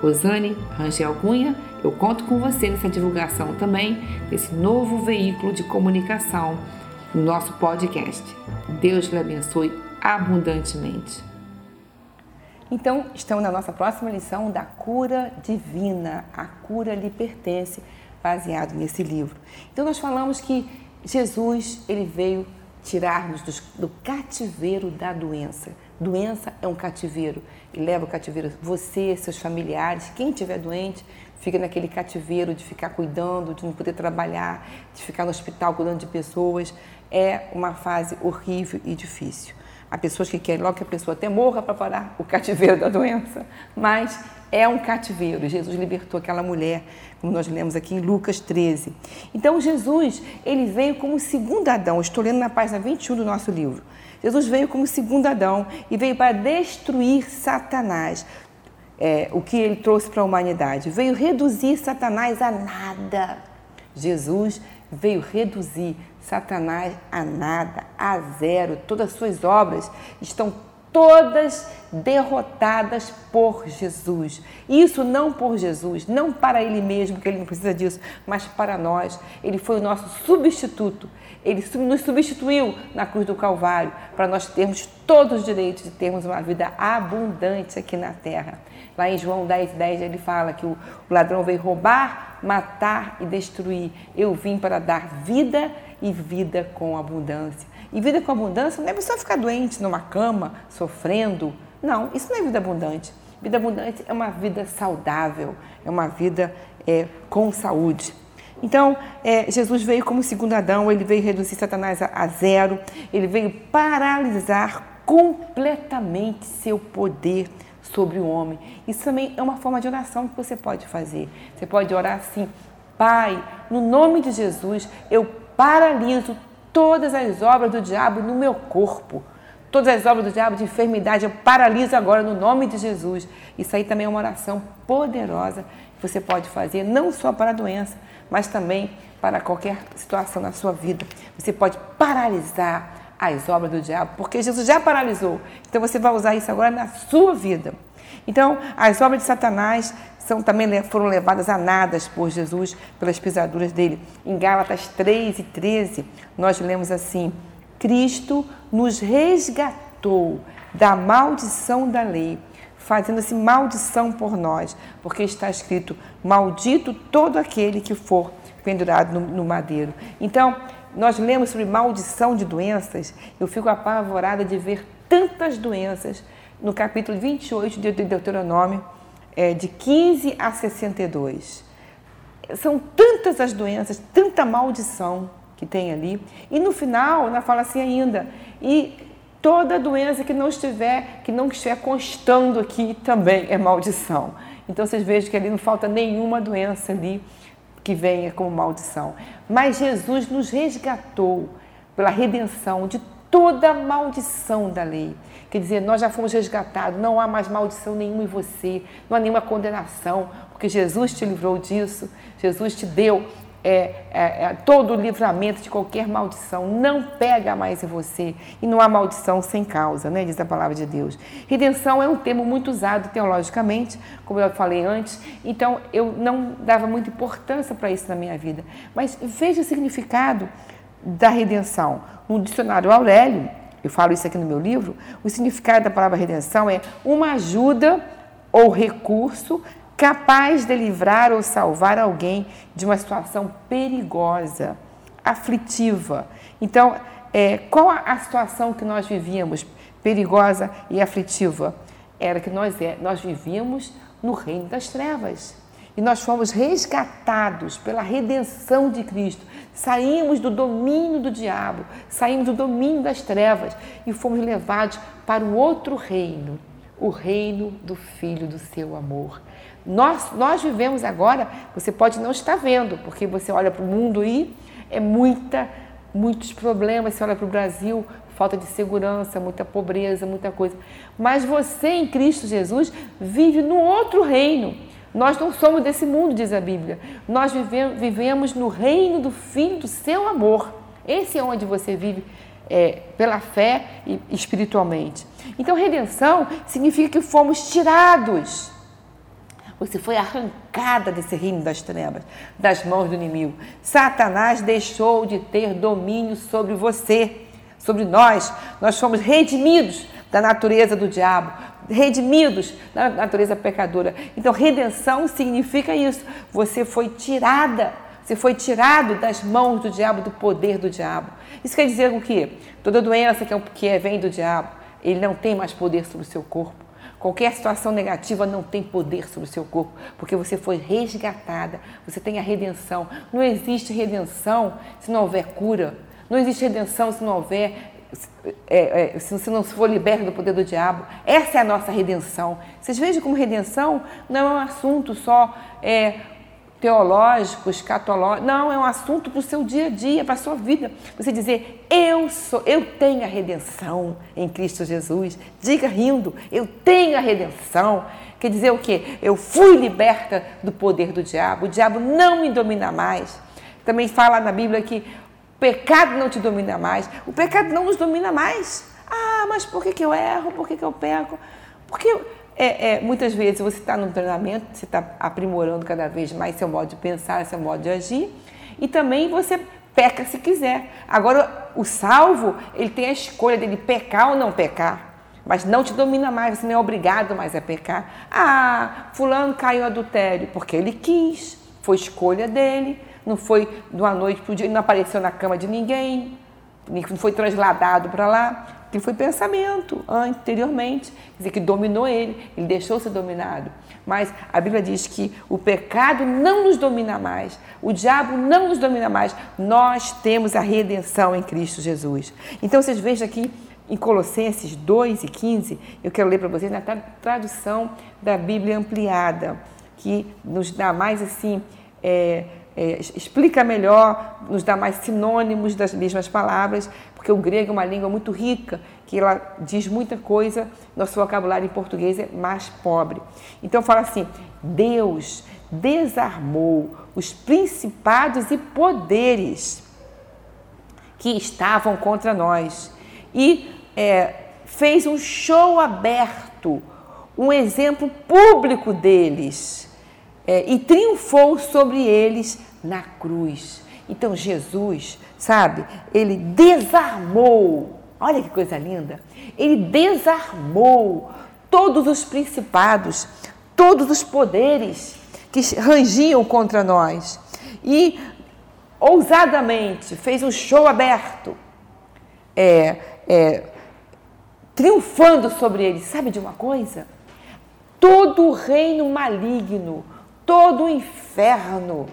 Rosane Rangel Cunha, eu conto com você nessa divulgação também desse novo veículo de comunicação no nosso podcast. Deus lhe abençoe abundantemente. Então, estamos na nossa próxima lição da cura divina. A cura lhe pertence, baseado nesse livro. Então, nós falamos que Jesus, ele veio tirar-nos do cativeiro da doença. Doença é um cativeiro e leva o cativeiro você, seus familiares, quem estiver doente, fica naquele cativeiro de ficar cuidando, de não poder trabalhar, de ficar no hospital cuidando de pessoas. É uma fase horrível e difícil. Há pessoas que querem logo que a pessoa até morra para parar o cativeiro da doença, mas é um cativeiro. Jesus libertou aquela mulher, como nós lemos aqui em Lucas 13. Então Jesus, ele veio como segundo Adão. Estou lendo na página 21 do nosso livro. Jesus veio como segundo Adão e veio para destruir Satanás. É, o que ele trouxe para a humanidade? Veio reduzir Satanás a nada. Jesus veio reduzir Satanás a nada, a zero. Todas as suas obras estão todas derrotadas por Jesus. Isso não por Jesus, não para ele mesmo, que ele não precisa disso, mas para nós. Ele foi o nosso substituto. Ele nos substituiu na cruz do Calvário para nós termos todos os direitos de termos uma vida abundante aqui na terra. Lá em João 10, 10 ele fala que o ladrão veio roubar, matar e destruir. Eu vim para dar vida e vida com abundância. E vida com abundância não é só ficar doente numa cama, sofrendo. Não, isso não é vida abundante. Vida abundante é uma vida saudável, é uma vida é, com saúde. Então, é, Jesus veio como segundo Adão, ele veio reduzir Satanás a, a zero, ele veio paralisar completamente seu poder sobre o homem. Isso também é uma forma de oração que você pode fazer. Você pode orar assim: Pai, no nome de Jesus, eu paraliso todas as obras do diabo no meu corpo. Todas as obras do diabo de enfermidade eu paraliso agora no nome de Jesus. Isso aí também é uma oração poderosa que você pode fazer, não só para a doença, mas também para qualquer situação na sua vida. Você pode paralisar as obras do diabo, porque Jesus já paralisou. Então você vai usar isso agora na sua vida. Então, as obras de Satanás são também foram levadas a nadas por Jesus pelas pisaduras dele. Em Gálatas 3 e 13, nós lemos assim: Cristo nos resgatou da maldição da lei, fazendo-se maldição por nós, porque está escrito: Maldito todo aquele que for pendurado no, no madeiro. Então, nós lemos sobre maldição de doenças, eu fico apavorada de ver tantas doenças no capítulo 28 de Deuteronômio é, de 15 a 62. São tantas as doenças, tanta maldição que tem ali. E no final, ela fala assim ainda, e toda doença que não estiver, que não estiver constando aqui também é maldição. Então vocês vejam que ali não falta nenhuma doença ali que venha como maldição. Mas Jesus nos resgatou pela redenção de toda maldição da lei. Quer dizer, nós já fomos resgatados, não há mais maldição nenhuma em você, não há nenhuma condenação, porque Jesus te livrou disso, Jesus te deu é, é, é, todo o livramento de qualquer maldição, não pega mais em você e não há maldição sem causa, né? diz a palavra de Deus. Redenção é um termo muito usado teologicamente, como eu falei antes, então eu não dava muita importância para isso na minha vida, mas veja o significado da redenção. No dicionário Aurélio, eu falo isso aqui no meu livro, o significado da palavra redenção é uma ajuda ou recurso capaz de livrar ou salvar alguém de uma situação perigosa, aflitiva. Então, é, qual a situação que nós vivíamos perigosa e aflitiva? Era que nós, é, nós vivíamos no reino das trevas. E nós fomos resgatados pela redenção de Cristo. Saímos do domínio do diabo, saímos do domínio das trevas e fomos levados para o outro reino, o reino do Filho do seu amor. Nós, nós vivemos agora, você pode não estar vendo, porque você olha para o mundo aí, é muita, muitos problemas. Você olha para o Brasil, falta de segurança, muita pobreza, muita coisa. Mas você em Cristo Jesus vive no outro reino. Nós não somos desse mundo, diz a Bíblia. Nós vivemos no reino do Filho do seu amor. Esse é onde você vive é, pela fé e espiritualmente. Então, redenção significa que fomos tirados. Você foi arrancada desse reino das trevas, das mãos do inimigo. Satanás deixou de ter domínio sobre você, sobre nós. Nós fomos redimidos da natureza do diabo, redimidos da natureza pecadora. Então, redenção significa isso. Você foi tirada, você foi tirado das mãos do diabo, do poder do diabo. Isso quer dizer o quê? Toda doença que, é, que é, vem do diabo, ele não tem mais poder sobre o seu corpo. Qualquer situação negativa não tem poder sobre o seu corpo, porque você foi resgatada, você tem a redenção. Não existe redenção se não houver cura. Não existe redenção se não houver é, é, se você não for liberto do poder do diabo. Essa é a nossa redenção. Vocês vejam como redenção não é um assunto só é, teológico, escatológico. Não, é um assunto para o seu dia a dia, para a sua vida. Você dizer, eu sou, eu tenho a redenção em Cristo Jesus. Diga rindo, eu tenho a redenção. Quer dizer o quê? Eu fui liberta do poder do diabo. O diabo não me domina mais. Também fala na Bíblia que pecado não te domina mais. O pecado não nos domina mais. Ah, mas por que, que eu erro? Por que, que eu peco? Porque é, é, muitas vezes você está no treinamento, você está aprimorando cada vez mais seu modo de pensar, seu modo de agir, e também você peca se quiser. Agora, o salvo, ele tem a escolha dele pecar ou não pecar. Mas não te domina mais, você não é obrigado mais a pecar. Ah, fulano caiu adultério, porque ele quis, foi escolha dele não foi de uma noite para o dia, não apareceu na cama de ninguém, não foi trasladado para lá, que foi pensamento anteriormente, quer dizer, que dominou ele, ele deixou ser dominado. Mas a Bíblia diz que o pecado não nos domina mais, o diabo não nos domina mais, nós temos a redenção em Cristo Jesus. Então vocês vejam aqui em Colossenses 2 e 15, eu quero ler para vocês na tradução da Bíblia ampliada, que nos dá mais assim. É, é, explica melhor, nos dá mais sinônimos das mesmas palavras, porque o grego é uma língua muito rica, que ela diz muita coisa, nosso vocabulário em português é mais pobre. Então fala assim: Deus desarmou os principados e poderes que estavam contra nós e é, fez um show aberto, um exemplo público deles. É, e triunfou sobre eles na cruz. Então Jesus, sabe, ele desarmou, olha que coisa linda, ele desarmou todos os principados, todos os poderes que rangiam contra nós e ousadamente fez um show aberto, é, é, triunfando sobre eles. Sabe de uma coisa? Todo o reino maligno, todo o inferno,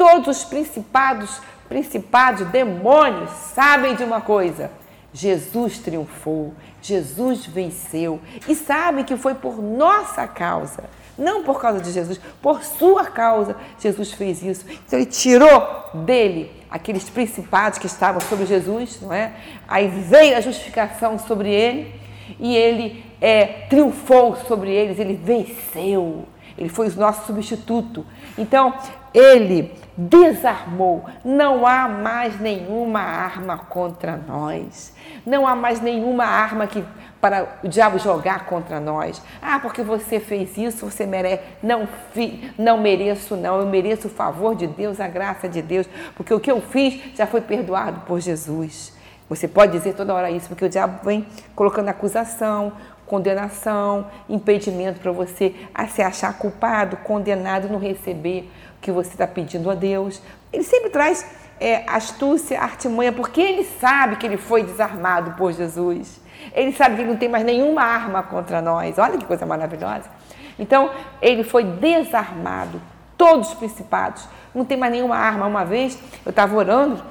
Todos os principados, principados, demônios sabem de uma coisa: Jesus triunfou, Jesus venceu e sabem que foi por nossa causa, não por causa de Jesus, por sua causa Jesus fez isso. Então ele tirou dele aqueles principados que estavam sobre Jesus, não é? Aí veio a justificação sobre ele e ele é, triunfou sobre eles, ele venceu. Ele foi o nosso substituto. Então, ele desarmou. Não há mais nenhuma arma contra nós. Não há mais nenhuma arma que para o diabo jogar contra nós. Ah, porque você fez isso, você merece. Não, fi, não mereço, não. Eu mereço o favor de Deus, a graça de Deus, porque o que eu fiz já foi perdoado por Jesus. Você pode dizer toda hora isso, porque o diabo vem colocando acusação, condenação, impedimento para você a se achar culpado, condenado, não receber que você está pedindo a Deus. Ele sempre traz é, astúcia, artimanha, porque ele sabe que ele foi desarmado por Jesus. Ele sabe que ele não tem mais nenhuma arma contra nós. Olha que coisa maravilhosa. Então, ele foi desarmado, todos os principados. Não tem mais nenhuma arma. Uma vez eu estava orando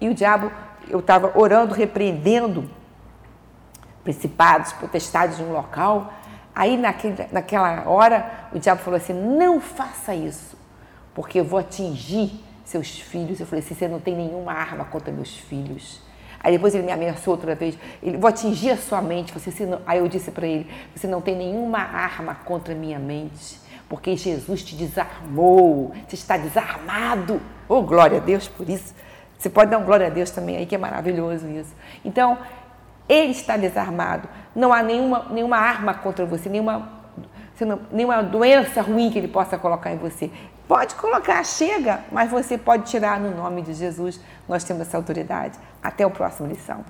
e o diabo, eu estava orando, repreendendo principados, potestades de um local. Aí, naquele, naquela hora, o diabo falou assim: não faça isso porque eu vou atingir seus filhos. Eu falei assim: você não tem nenhuma arma contra meus filhos. Aí depois ele me ameaçou outra vez, ele, vou atingir a sua mente. Você, não... Aí eu disse para ele: você não tem nenhuma arma contra minha mente, porque Jesus te desarmou, você está desarmado. Oh, glória a Deus por isso. Você pode dar um glória a Deus também aí, que é maravilhoso isso. Então, ele está desarmado. Não há nenhuma, nenhuma arma contra você, nenhuma nenhuma doença ruim que ele possa colocar em você. Pode colocar, chega, mas você pode tirar no nome de Jesus. Nós temos essa autoridade. Até o próximo lição.